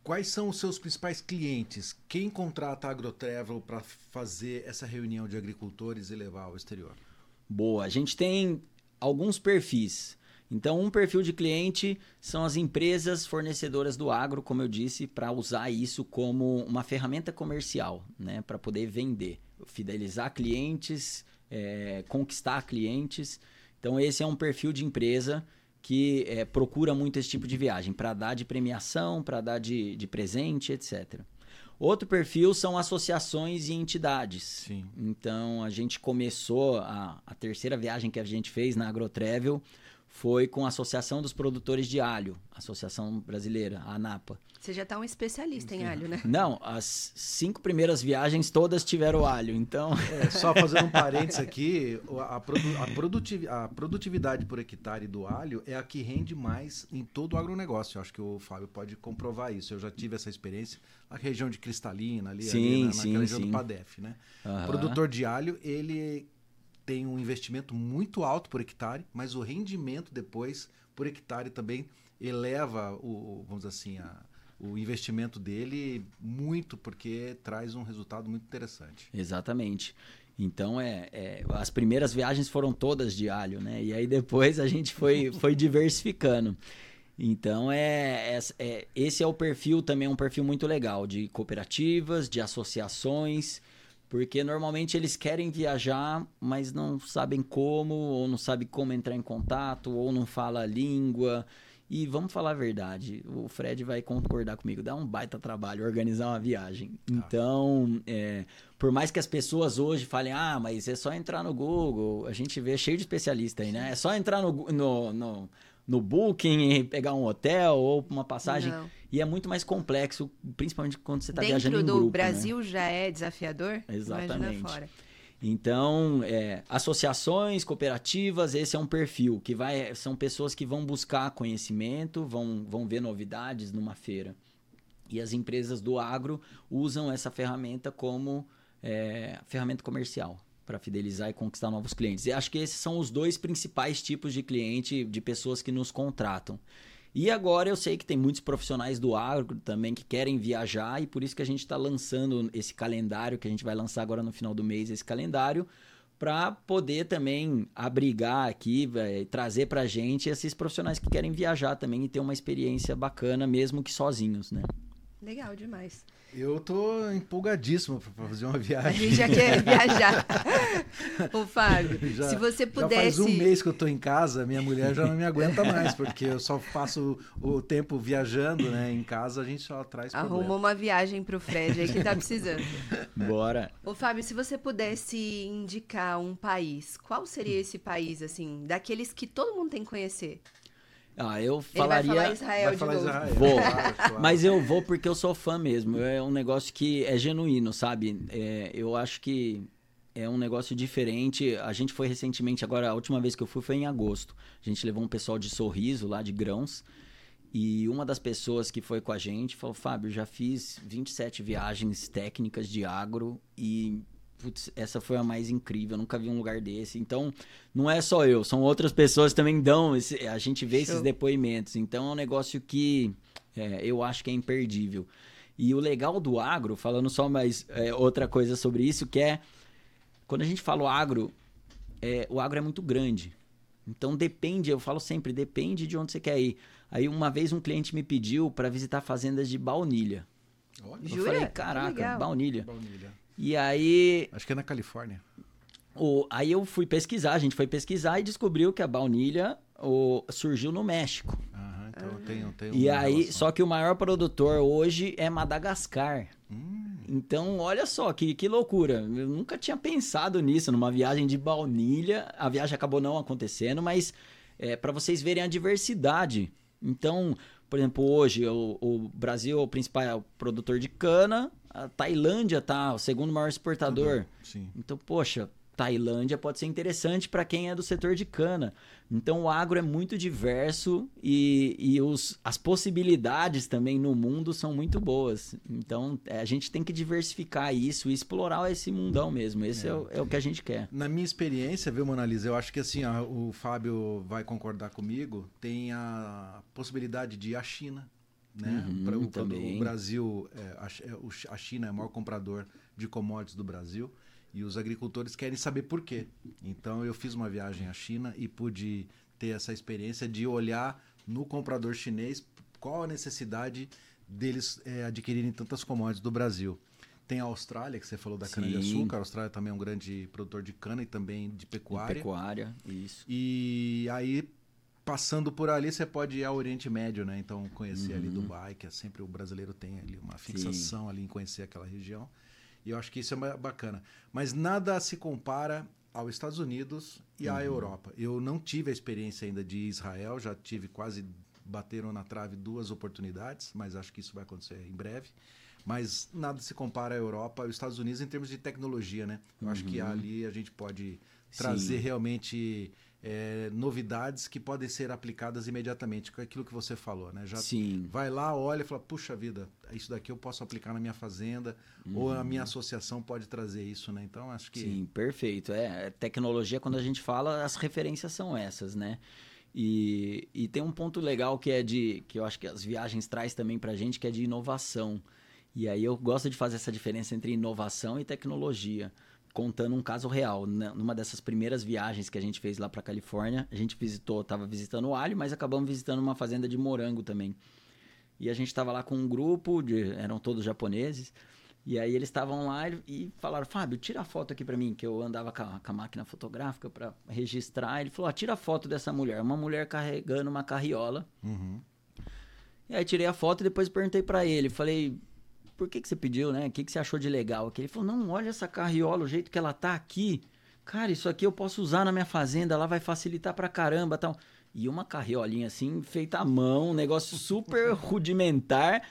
Quais são os seus principais clientes? Quem contrata a AgroTravel para fazer essa reunião de agricultores e levar ao exterior? Boa. A gente tem alguns perfis. Então, um perfil de cliente são as empresas fornecedoras do agro, como eu disse, para usar isso como uma ferramenta comercial, né? Para poder vender, fidelizar clientes, é, conquistar clientes. Então, esse é um perfil de empresa que é, procura muito esse tipo de viagem, para dar de premiação, para dar de, de presente, etc. Outro perfil são associações e entidades. Sim. Então a gente começou a, a terceira viagem que a gente fez na AgroTravel foi com a Associação dos Produtores de Alho, Associação Brasileira, a ANAPA. Você já está um especialista em alho, né? Não, as cinco primeiras viagens todas tiveram alho, então. É, só fazendo um parênteses aqui, a, produ a, produtiv a, produtividade por hectare do alho é a que rende mais em todo o agronegócio. Eu acho que o Fábio pode comprovar isso. Eu já tive essa experiência na região de Cristalina, ali, sim, ali na, sim, naquela região sim. do Padef, né? Aham. O produtor de alho, ele tem um investimento muito alto por hectare, mas o rendimento depois por hectare também eleva o, vamos assim, a, o investimento dele muito, porque traz um resultado muito interessante. Exatamente. Então, é, é, as primeiras viagens foram todas de alho, né? E aí depois a gente foi, foi diversificando. Então, é, é- é- esse é o perfil também, um perfil muito legal de cooperativas, de associações, porque normalmente eles querem viajar, mas não sabem como, ou não sabem como entrar em contato, ou não fala a língua. E vamos falar a verdade, o Fred vai concordar comigo, dá um baita trabalho organizar uma viagem. Então, é, por mais que as pessoas hoje falem, ah, mas é só entrar no Google, a gente vê cheio de especialista aí, né? É só entrar no, no, no, no Booking pegar um hotel ou uma passagem. Não. E é muito mais complexo, principalmente quando você está viajando Dentro em do grupo, né? Brasil já é desafiador? Exatamente. Fora. Então, é, associações, cooperativas, esse é um perfil que vai, são pessoas que vão buscar conhecimento, vão, vão ver novidades numa feira. E as empresas do agro usam essa ferramenta como é, ferramenta comercial para fidelizar e conquistar novos clientes. E acho que esses são os dois principais tipos de cliente, de pessoas que nos contratam. E agora eu sei que tem muitos profissionais do agro também que querem viajar e por isso que a gente está lançando esse calendário, que a gente vai lançar agora no final do mês, esse calendário, para poder também abrigar aqui e trazer para a gente esses profissionais que querem viajar também e ter uma experiência bacana, mesmo que sozinhos, né? Legal demais. Eu tô empolgadíssimo para fazer uma A viagem. gente já quer viajar. Ô, Fábio, Já- se você Já pudesse. faz um mês que eu tô em casa, minha mulher já não me aguenta mais, porque eu só passo o tempo viajando, né? Em casa a gente só traz Arrumou problema. uma viagem pro Fred aí que tá precisando. Bora. Ô, Fábio, se você pudesse indicar um país, qual seria esse país, assim, daqueles que todo mundo tem que conhecer? Ah, eu Ele falaria. vai falar Israel Vai de falar novo. Israel. Vou. Claro, claro. Mas eu vou porque eu sou fã mesmo. É um negócio que é genuíno, sabe? É, eu acho que é um negócio diferente. A gente foi recentemente, agora a última vez que eu fui foi em agosto. A gente levou um pessoal de sorriso lá de grãos. E uma das pessoas que foi com a gente falou: Fábio, já fiz 27 viagens técnicas de agro e. Putz, essa foi a mais incrível, eu nunca vi um lugar desse. Então, não é só eu, são outras pessoas que também dão. esse- a gente vê esses Show. depoimentos. Então, é um negócio que é, eu acho que é imperdível. E o legal do agro, falando só mais é, outra coisa sobre isso, que é quando a gente fala o agro, é, o agro é muito grande. Então depende, eu falo sempre, depende de onde você quer ir. Aí uma vez um cliente me pediu para visitar fazendas de baunilha. Olha, Eu Jura? falei, caraca, baunilha. baunilha. E aí, Acho que é na Califórnia. o, aí eu fui pesquisar, a gente foi pesquisar e descobriu que a baunilha o, surgiu no México. Aham, então eu tenho, tenho E aí, relação. só que o maior produtor hoje é Madagascar. Hum, Então, olha só, que, que loucura. Eu nunca tinha pensado nisso, numa viagem de baunilha. A viagem acabou não acontecendo, mas é, para vocês verem a diversidade. Então, por exemplo, hoje o, o Brasil é o principal produtor de cana, a Tailândia tá o segundo maior exportador. sim. Então, poxa, Tailândia pode ser interessante para quem é do setor de cana. Então, o agro é muito diverso e, e os, as possibilidades também no mundo são muito boas. Então, é, a gente tem que diversificar isso e explorar esse mundão mesmo. Esse é, o, é o que a gente quer. Na minha experiência, viu, Monalisa, eu acho que assim, ó, o Fábio vai concordar comigo, tem a possibilidade de ir à China. Né? Uhum, Pra- o, o Brasil, é, a, é, a China é o maior comprador de commodities do Brasil e os agricultores querem saber por quê. Então eu fiz uma viagem à China e pude ter essa experiência de olhar no comprador chinês qual a necessidade deles é, adquirirem tantas commodities do Brasil. Tem a Austrália, que você falou da cana-de-açúcar. A Austrália também é um grande produtor de cana e também de pecuária. Pecuária, isso. E aí, passando por ali, você pode ir ao Oriente Médio, né? Então, conhecer ali Dubai, que é sempre o brasileiro tem ali uma fixação ali em conhecer aquela região. E eu acho que isso é ba- bacana. Mas nada se compara aos Estados Unidos e à Europa. Eu não tive a experiência ainda de Israel, já tive quase bateram na trave duas oportunidades, mas acho que isso vai acontecer em breve. Mas nada se compara à Europa e aos Estados Unidos em termos de tecnologia, né? Eu acho que ali a gente pode trazer Sim. realmente é, novidades que podem ser aplicadas imediatamente, com aquilo que você falou, né? Já Sim. vai lá, olha e fala, puxa vida, isso daqui eu posso aplicar na minha fazenda, ou a minha associação pode trazer isso, né? Então acho que Sim, perfeito. É, tecnologia, quando a gente fala, as referências são essas, né? E, e tem um ponto legal que é de. que eu acho que as viagens traz também pra gente, que é de inovação. E aí eu gosto de fazer essa diferença entre inovação e tecnologia. Contando um caso real. Numa dessas primeiras viagens que a gente fez lá pra Califórnia, a gente visitou, tava visitando o alho, mas acabamos visitando uma fazenda de morango também. E a gente estava lá com um grupo, de, eram todos japoneses. E aí eles estavam lá e falaram, Fábio, tira a foto aqui pra mim, que eu andava com a, com a máquina fotográfica pra registrar. Ele falou, ah, tira a foto dessa mulher. Uma mulher carregando uma carriola. Uhum. E aí tirei a foto e depois perguntei pra ele. Falei, por que, que você pediu, né? O que, que você achou de legal aqui? Ele falou, não, olha essa carriola, o jeito que ela tá aqui. Cara, isso aqui eu posso usar na minha fazenda, ela vai facilitar pra caramba tal. E uma carriolinha assim, feita à mão, um negócio super rudimentar.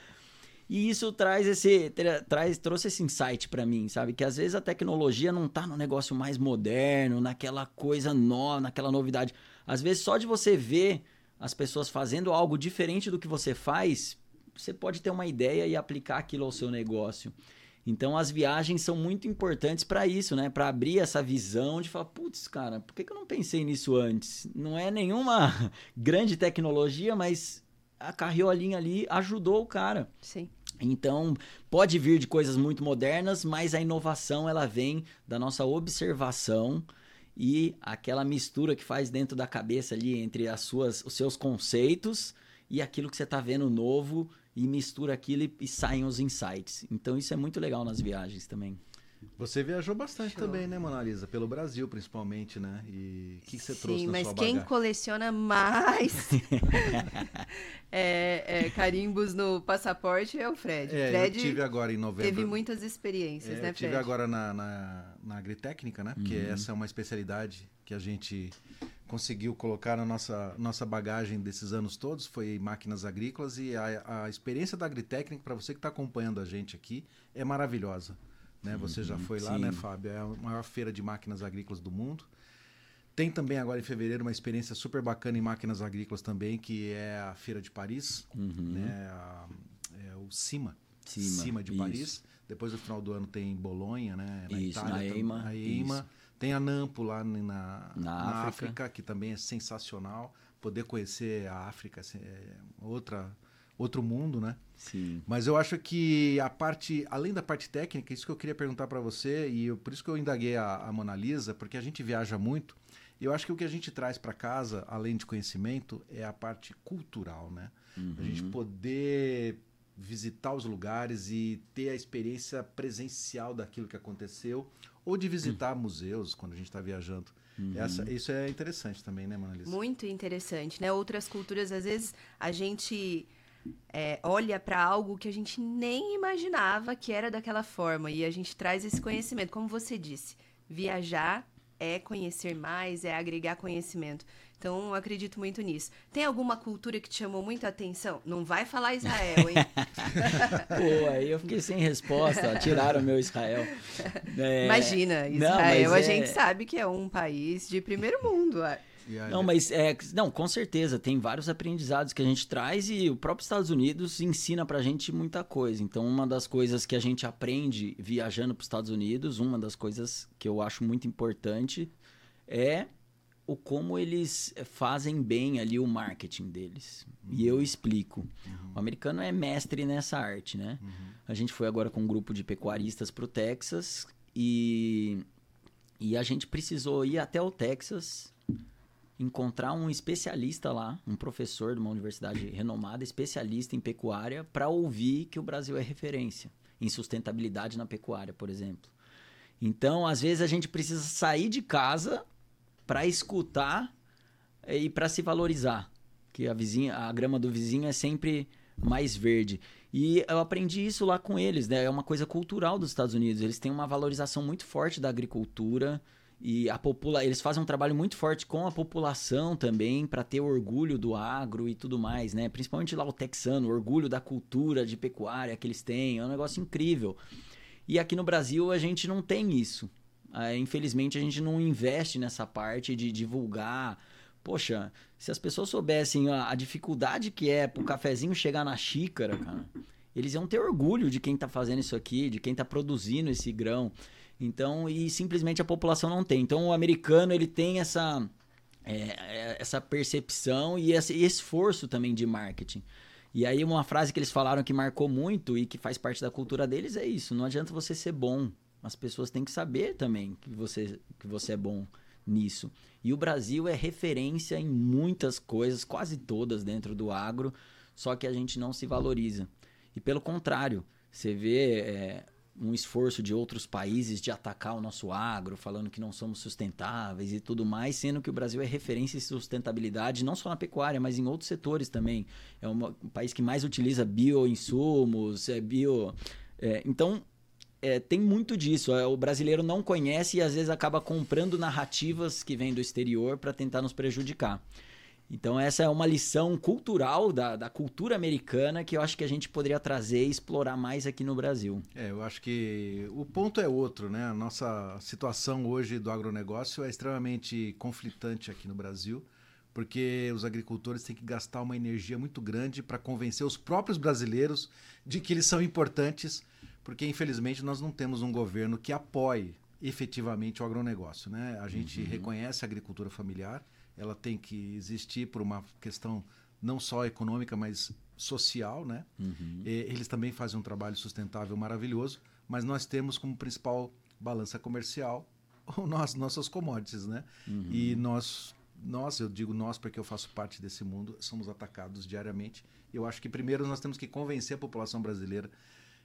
E isso traz esse tra- traz trouxe esse insight pra mim, sabe? Que às vezes a tecnologia não tá no negócio mais moderno, naquela coisa nova, naquela novidade. Às vezes só de você ver as pessoas fazendo algo diferente do que você faz, você pode ter uma ideia e aplicar aquilo ao seu negócio. Então as viagens são muito importantes para isso, né? Para abrir essa visão de falar, putz, cara, por que, que eu não pensei nisso antes? Não é nenhuma grande tecnologia, mas a carriolinha ali ajudou o cara. Sim. Então, pode vir de coisas muito modernas, mas a inovação ela vem da nossa observação e aquela mistura que faz dentro da cabeça ali entre as suas, os seus conceitos e aquilo que você está vendo novo e mistura aquilo e, e saem os insights. Então, isso é muito legal nas viagens também. Você viajou bastante Show. também, né, Mona Lisa? Pelo Brasil, principalmente, né? E o que, que você trouxe Sim, mas sua quem bagagem? coleciona mais é, é, carimbos no passaporte é o Fred. É, Fred eu tive agora em novembro. teve muitas experiências, É, né, eu tive Fred? agora na, na, na agritécnica, né? Porque Uhum. essa é uma especialidade que a gente conseguiu colocar na nossa, nossa bagagem desses anos todos, foi máquinas agrícolas e a, a experiência da agritécnica, para você que está acompanhando a gente aqui, é maravilhosa. Né? Você já foi lá, Uhum. sim. né, Fábio? É a maior feira de máquinas agrícolas do mundo. Tem também agora em fevereiro uma experiência super bacana em máquinas agrícolas também, que é a Feira de Paris, Uhum. né? A- é o CIMA, Cima, de isso. Paris. Depois no final do ano tem Bolonha, né? Na Isso, Itália, na EIMA, A EIMA. isso. Tem a Nampo lá na, na, Na África. África. que também é sensacional. Poder conhecer a África assim, é outra, outro mundo, né? Sim. Mas eu acho que a parte, além da parte técnica, isso que eu queria perguntar para você, e eu- por isso que eu indaguei a, a Mona Lisa, porque a gente viaja muito, eu acho que o que a gente traz para casa, além de conhecimento, é a parte cultural, né? A gente Uhum. poder visitar os lugares e ter a experiência presencial daquilo que aconteceu, ou de visitar museus quando a gente está viajando. Uhum. Essa, isso é interessante também, né, Mona Lisa? Muito interessante, né? Outras culturas, às vezes, a gente é, olha para algo que a gente nem imaginava que era daquela forma e a gente traz esse conhecimento. Como você disse, viajar é conhecer mais, é agregar conhecimento. Então, eu acredito muito nisso. Tem alguma cultura que te chamou muito a atenção? Não vai falar Israel, hein? Pô, aí eu fiquei sem resposta. Tiraram meu Israel. É, Imagina, não, Israel, mas a é- gente sabe que é um país de primeiro mundo. a- Não, mas é, não, com certeza, tem vários aprendizados que a gente traz e o próprio Estados Unidos ensina pra gente muita coisa. Então, uma das coisas que a gente aprende viajando para os Estados Unidos, uma das coisas que eu acho muito importante é o como eles fazem bem ali o marketing deles. E eu explico. O americano é mestre nessa arte, né? A gente foi agora com um grupo de pecuaristas pro Texas e e a gente precisou ir até o Texas encontrar um especialista lá, um professor de uma universidade renomada, especialista em pecuária, para ouvir que o Brasil é referência em sustentabilidade na pecuária, por exemplo. Então, às vezes a gente precisa sair de casa para escutar e para se valorizar, que a vizinha, a grama do vizinho é sempre mais verde. E eu aprendi isso lá com eles, né? É uma coisa cultural dos Estados Unidos. Eles têm uma valorização muito forte da agricultura E a popula eles fazem um trabalho muito forte com a população também, para ter orgulho do agro e tudo mais, né? Principalmente lá o texano, o orgulho da cultura de pecuária que eles têm, é um negócio incrível. E aqui no Brasil a gente não tem isso. É, infelizmente a gente não investe nessa parte de divulgar. Poxa, se as pessoas soubessem a, a dificuldade que é pro cafezinho chegar na xícara, cara, eles iam ter orgulho de quem tá fazendo isso aqui, de quem tá produzindo esse grão. Então, e simplesmente a população não tem. Então, o americano ele tem essa é, é, essa percepção e esse esforço também de marketing. E aí uma frase que eles falaram que marcou muito e que faz parte da cultura deles é isso: não adianta você ser bom, as pessoas têm que saber também que você que você é bom nisso. E o Brasil é referência em muitas coisas, quase todas dentro do agro, só que a gente não se valoriza. E pelo contrário, você vê é, um esforço de outros países de atacar o nosso agro, falando que não somos sustentáveis e tudo mais, sendo que o Brasil é referência em sustentabilidade, não só na pecuária, mas em outros setores também. É um país que mais utiliza bioinsumos, é bio. É, então, é, tem muito disso. É, o brasileiro não conhece e às vezes acaba comprando narrativas que vêm do exterior para tentar nos prejudicar. Então, essa é uma lição cultural da, da cultura americana que eu acho que a gente poderia trazer e explorar mais aqui no Brasil. É, eu acho que o ponto é outro, né? A nossa situação hoje do agronegócio é extremamente conflitante aqui no Brasil, porque os agricultores têm que gastar uma energia muito grande para convencer os próprios brasileiros de que eles são importantes, porque infelizmente nós não temos um governo que apoie efetivamente o agronegócio, né? A gente uhum. reconhece a agricultura familiar ela tem que existir por uma questão não só econômica, mas social, né? Uhum. eles também fazem um trabalho sustentável maravilhoso, mas nós temos como principal balança comercial nós, nossas commodities, né? Uhum. E nós, nós, eu digo nós porque eu faço parte desse mundo, somos atacados diariamente. Eu acho que primeiro nós temos que convencer a população brasileira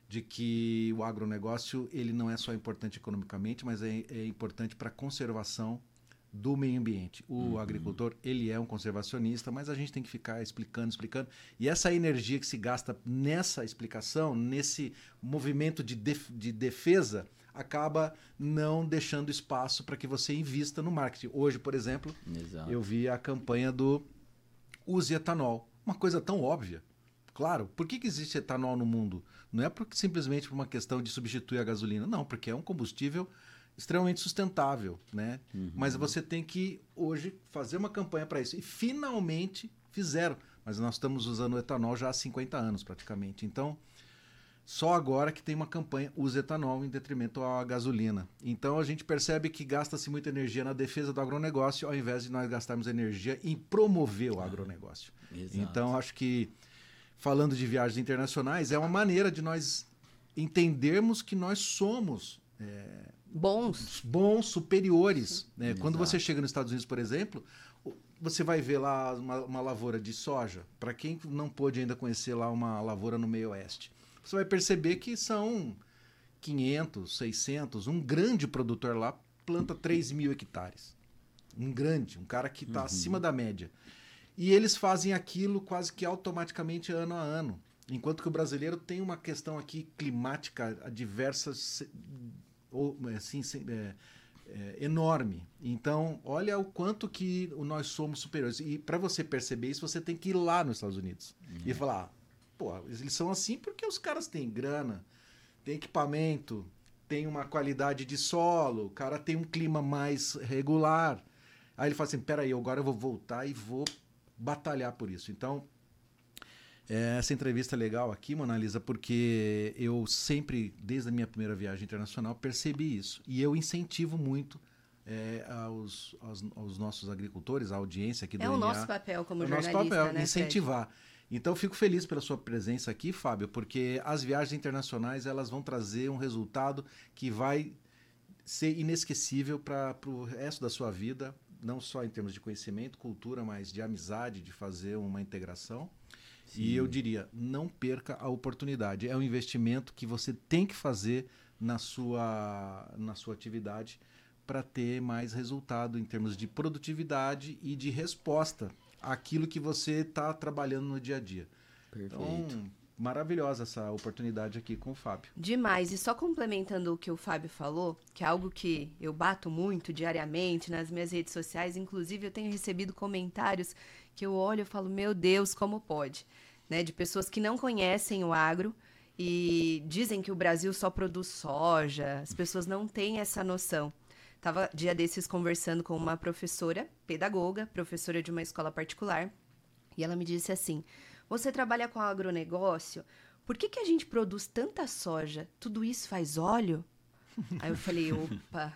de que o agronegócio ele não é só importante economicamente, mas é, é importante para a conservação do meio ambiente. O uhum. agricultor, ele é um conservacionista, mas a gente tem que ficar explicando, explicando. E essa energia que se gasta nessa explicação, nesse movimento de, def de defesa, acaba não deixando espaço para que você invista no marketing. Hoje, por exemplo, Exato. eu vi a campanha do use etanol. Uma coisa tão óbvia. Claro, por que, que existe etanol no mundo? Não é porque simplesmente por uma questão de substituir a gasolina. Não, porque é um combustível extremamente sustentável, né? Uhum. Mas você tem que hoje fazer uma campanha para isso. E finalmente fizeram. Mas nós estamos usando o etanol já há 50 anos praticamente. Então, só agora que tem uma campanha usa etanol em detrimento à gasolina. Então a gente percebe que gasta-se muita energia na defesa do agronegócio, ao invés de nós gastarmos energia em promover o agronegócio. então acho que falando de viagens internacionais é uma maneira de nós entendermos que nós somos é, bons, bons superiores. Né? Quando você chega nos Estados Unidos, por exemplo, você vai ver lá uma, uma lavoura de soja. Para quem não pôde ainda conhecer lá uma lavoura no meio oeste, você vai perceber que são 500, 600. Um grande produtor lá planta 3 mil hectares. Um grande, um cara que está uhum. acima da média. E eles fazem aquilo quase que automaticamente ano a ano. Enquanto que o brasileiro tem uma questão aqui climática diversas ou, assim, é, é, enorme. Então, olha o quanto que nós somos superiores. E para você perceber isso, você tem que ir lá nos Estados Unidos uhum. e falar: pô, eles são assim porque os caras têm grana, têm equipamento, tem uma qualidade de solo, o cara tem um clima mais regular. Aí ele fala assim: peraí, agora eu vou voltar e vou batalhar por isso. Então, é, essa entrevista é legal aqui, Mona Lisa, porque eu sempre, desde a minha primeira viagem internacional, percebi isso. E eu incentivo muito é, aos, aos, aos, nossos agricultores, a audiência aqui do É o nosso papel como é jornalista, nosso papel, né, incentivar. Fred? Então, fico feliz pela sua presença aqui, Fábio, porque as viagens internacionais elas vão trazer um resultado que vai ser inesquecível para o resto da sua vida, não só em termos de conhecimento, cultura, mas de amizade, de fazer uma integração. Sim. E eu diria, não perca a oportunidade. É um investimento que você tem que fazer na sua, na sua atividade para ter mais resultado em termos de produtividade e de resposta àquilo que você está trabalhando no dia a dia. Perfeito. Então, maravilhosa essa oportunidade aqui com o Fábio. Demais. E só complementando o que o Fábio falou, que é algo que eu bato muito diariamente nas minhas redes sociais, inclusive eu tenho recebido comentários que eu olho e falo, meu Deus, como pode? Né? De pessoas que não conhecem o agro e dizem que o Brasil só produz soja, as pessoas não têm essa noção. Tava dia desses conversando com uma professora, pedagoga, professora de uma escola particular, e ela me disse assim: Você trabalha com agronegócio, por que, que a gente produz tanta soja? Tudo isso faz óleo? Aí eu falei: opa.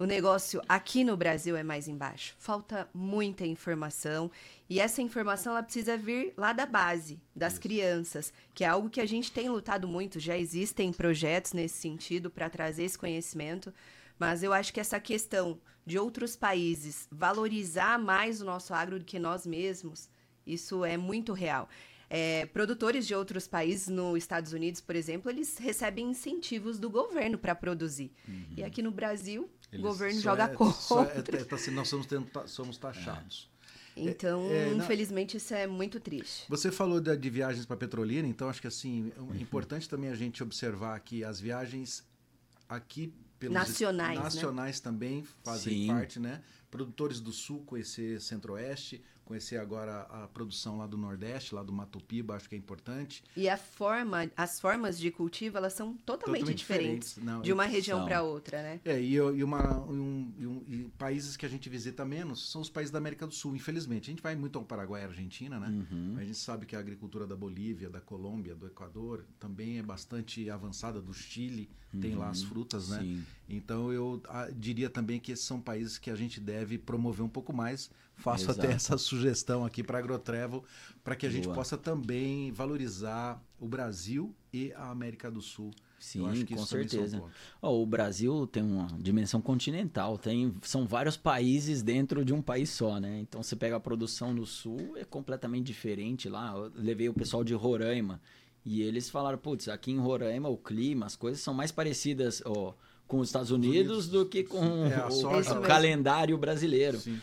O negócio aqui no Brasil é mais embaixo. Falta muita informação e essa informação ela precisa vir lá da base, das Isso. crianças, que é algo que a gente tem lutado muito. Já existem projetos nesse sentido para trazer esse conhecimento, mas eu acho que essa questão de outros países valorizar mais o nosso agro do que nós mesmos, isso é muito real. É, produtores de outros países, nos Estados Unidos, por exemplo, eles recebem incentivos do governo para produzir. Uhum. E aqui no Brasil, eles o governo joga é, contra. É, é, tá, assim, nós somos, somos taxados. Então, é, é, infelizmente, isso é muito triste. Você falou de, de viagens para Petrolina, então acho que assim, é uhum. importante também a gente observar que as viagens aqui pelos nacionais, nacionais né? também fazem Sim. parte, né? Produtores do Sul conhecer Centro-Oeste, conhecer agora a produção lá do Nordeste, lá do Mato Piba, acho que é importante. E a forma, as formas de cultivo, elas são totalmente, totalmente diferentes, diferentes. Não, de uma região para outra, né? É, e, e, uma, um, e, um, e, países que a gente visita menos são os países da América do Sul, infelizmente. A gente vai muito ao Paraguai e Argentina, né? Uhum. A gente sabe que a agricultura da Bolívia, da Colômbia, do Equador também é bastante avançada, do Chile, uhum. tem lá as uhum. frutas, né? Sim. Então eu a, ah, diria também que esses são países que a gente deve promover um pouco mais faço Exato. até essa sugestão aqui para a Agrotrevo, para que a Boa. gente possa também valorizar o Brasil e a América do Sul. Sim, com certeza. Oh, o Brasil tem uma dimensão continental, tem, são vários países dentro de um país só, né? Então você pega a produção no sul, é completamente diferente lá. Eu levei o pessoal de Roraima e eles falaram, putz, aqui em Roraima o clima, as coisas são mais parecidas ó, com os Estados Unidos, Unidos do que com é, o, o calendário brasileiro. Sim.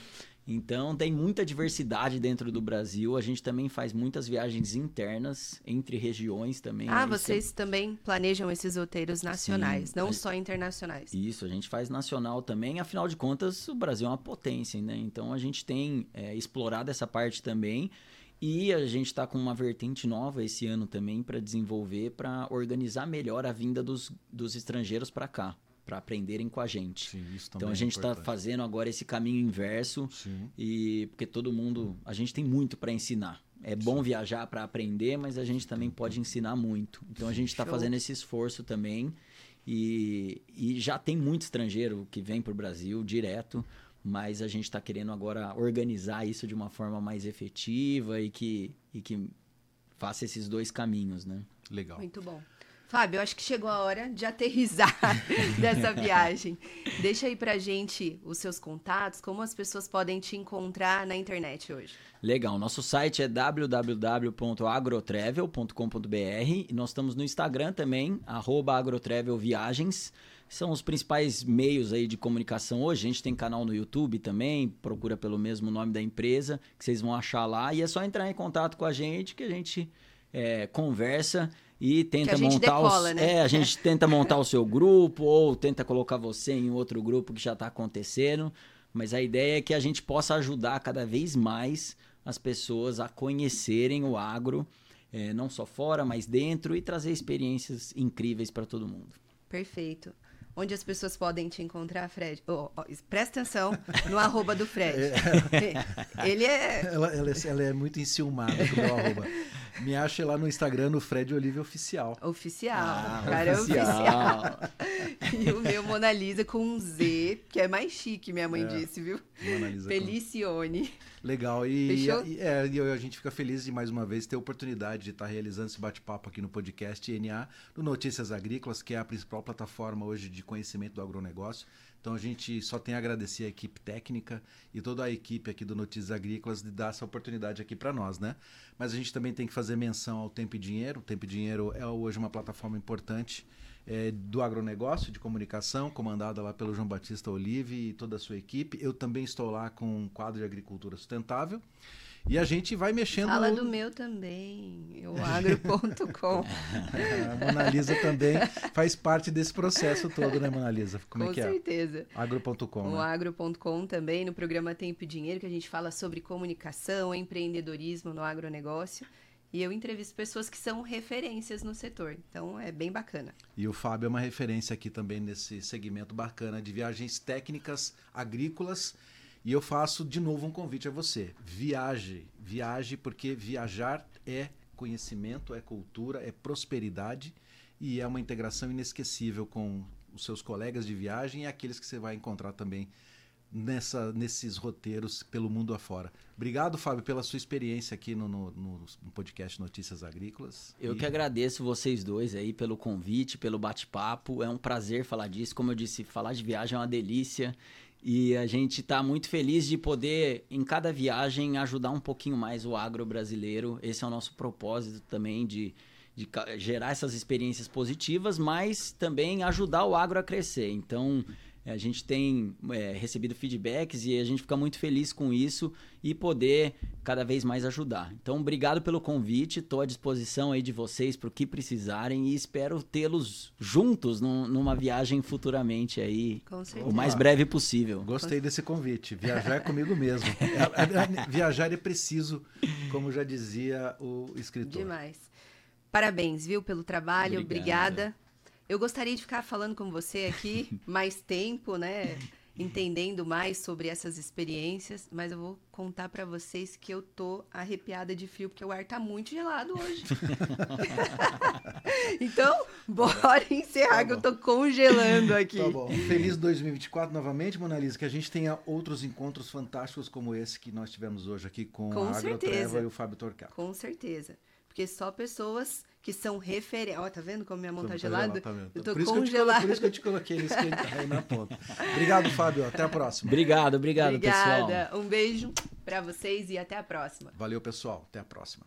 Então tem muita diversidade dentro do Brasil. A gente também faz muitas viagens internas entre regiões também. Ah, vocês é... também planejam esses roteiros nacionais, Sim, não a... só internacionais. Isso, a gente faz nacional também. Afinal de contas, o Brasil é uma potência, né? Então a gente tem é, explorado essa parte também. E a gente está com uma vertente nova esse ano também para desenvolver, para organizar melhor a vinda dos, dos estrangeiros para cá para aprenderem com a gente. Sim, então a é gente está fazendo agora esse caminho inverso Sim. e porque todo mundo, a gente tem muito para ensinar. É bom viajar para aprender, mas a gente também pode ensinar muito. Então a gente está fazendo esse esforço também e, e já tem muito estrangeiro que vem para o Brasil direto, mas a gente está querendo agora organizar isso de uma forma mais efetiva e que, e que faça esses dois caminhos, né? Legal. Muito bom. Fábio, acho que chegou a hora de aterrizar dessa viagem. Deixa aí pra gente os seus contatos, como as pessoas podem te encontrar na internet hoje. Legal, nosso site é www.agrotravel.com.br e nós estamos no Instagram também, agrotravelviagens. São os principais meios aí de comunicação hoje. A gente tem canal no YouTube também, procura pelo mesmo nome da empresa, que vocês vão achar lá. E é só entrar em contato com a gente que a gente é, conversa e tenta montar decola, os, né? é a gente tenta montar o seu grupo ou tenta colocar você em outro grupo que já está acontecendo mas a ideia é que a gente possa ajudar cada vez mais as pessoas a conhecerem o agro é, não só fora mas dentro e trazer experiências incríveis para todo mundo perfeito onde as pessoas podem te encontrar, Fred. Oh, oh, presta atenção no arroba do Fred. É. Ele é... Ela, ela, é... ela, é... muito enciumada com o meu arroba. Me acha lá no Instagram, no Fred Olivia Oficial. Oficial. Ah, cara oficial. é oficial. e o meu Mona Lisa com um Z, que é mais chique, minha mãe é. disse, viu? Mona Lisa Felicione. Com... Legal. E, Fechou? E, é, e a gente fica feliz de mais uma vez ter a oportunidade de estar realizando esse bate-papo aqui no podcast NA, do Notícias Agrícolas, que é a principal plataforma hoje de conhecimento do agronegócio. Então a gente só tem a agradecer a equipe técnica e toda a equipe aqui do Notícias Agrícolas de dar essa oportunidade aqui para nós, né? Mas a gente também tem que fazer menção ao Tempo e Dinheiro. O Tempo e Dinheiro é hoje uma plataforma importante é, do agronegócio de comunicação, comandada lá pelo João Batista Olive e toda a sua equipe. Eu também estou lá com um quadro de agricultura sustentável. E a gente vai mexendo. Fala do meu também, o agro.com. a Mona Lisa também faz parte desse processo todo, né, Mona Lisa? Como Com é que certeza. é? Agro.com. O né? agro.com também, no programa Tempo e Dinheiro, que a gente fala sobre comunicação, empreendedorismo no agronegócio. E eu entrevisto pessoas que são referências no setor. Então é bem bacana. E o Fábio é uma referência aqui também nesse segmento bacana de viagens técnicas agrícolas. E eu faço de novo um convite a você. Viaje, viaje, porque viajar é conhecimento, é cultura, é prosperidade e é uma integração inesquecível com os seus colegas de viagem e aqueles que você vai encontrar também nessa, nesses roteiros pelo mundo afora. Obrigado, Fábio, pela sua experiência aqui no, no, no, podcast Notícias Agrícolas. Eu E- que agradeço vocês dois aí pelo convite, pelo bate-papo. É um prazer falar disso. Como eu disse, falar de viagem é uma delícia. E a gente está muito feliz de poder, em cada viagem, ajudar um pouquinho mais o agro brasileiro. Esse é o nosso propósito também de, de gerar essas experiências positivas, mas também ajudar o agro a crescer. Então, a gente tem eh, recebido feedbacks e a gente fica muito feliz com isso e poder cada vez mais ajudar. Então, obrigado pelo convite, estou à disposição aí de vocês para o que precisarem e espero tê-los juntos num- numa viagem futuramente aí, Com certeza. o mais breve possível. Gostei desse convite. Viajar é comigo mesmo. É- é- é- Viajar é preciso, como já dizia o escritor. Demais. Parabéns, viu, pelo trabalho. Obrigado. Obrigada. Eu gostaria de ficar falando com você aqui mais tempo, né? Entendendo mais sobre essas experiências, mas eu vou contar pra vocês que eu tô arrepiada de frio porque o ar tá muito gelado hoje. então, bora encerrar Tá que eu tô congelando aqui. Tá bom. Feliz 2024 novamente, Mona Lisa. Que a gente tenha outros encontros fantásticos como esse que nós tivemos hoje aqui com, Com a. Agrotreva e o Fábio Torcato. Com certeza. Porque só pessoas que são referências. Ó, tá vendo como minha mão tá Tá gelada? tá? Eu tô por, isso que eu te colo- congelada. por isso que eu te coloquei nesse aí na ponta. Obrigado, Fábio. Até a próxima. Obrigado, obrigado, pessoal. Obrigada. Um beijo pra vocês e até a próxima. Valeu, pessoal. Até a próxima.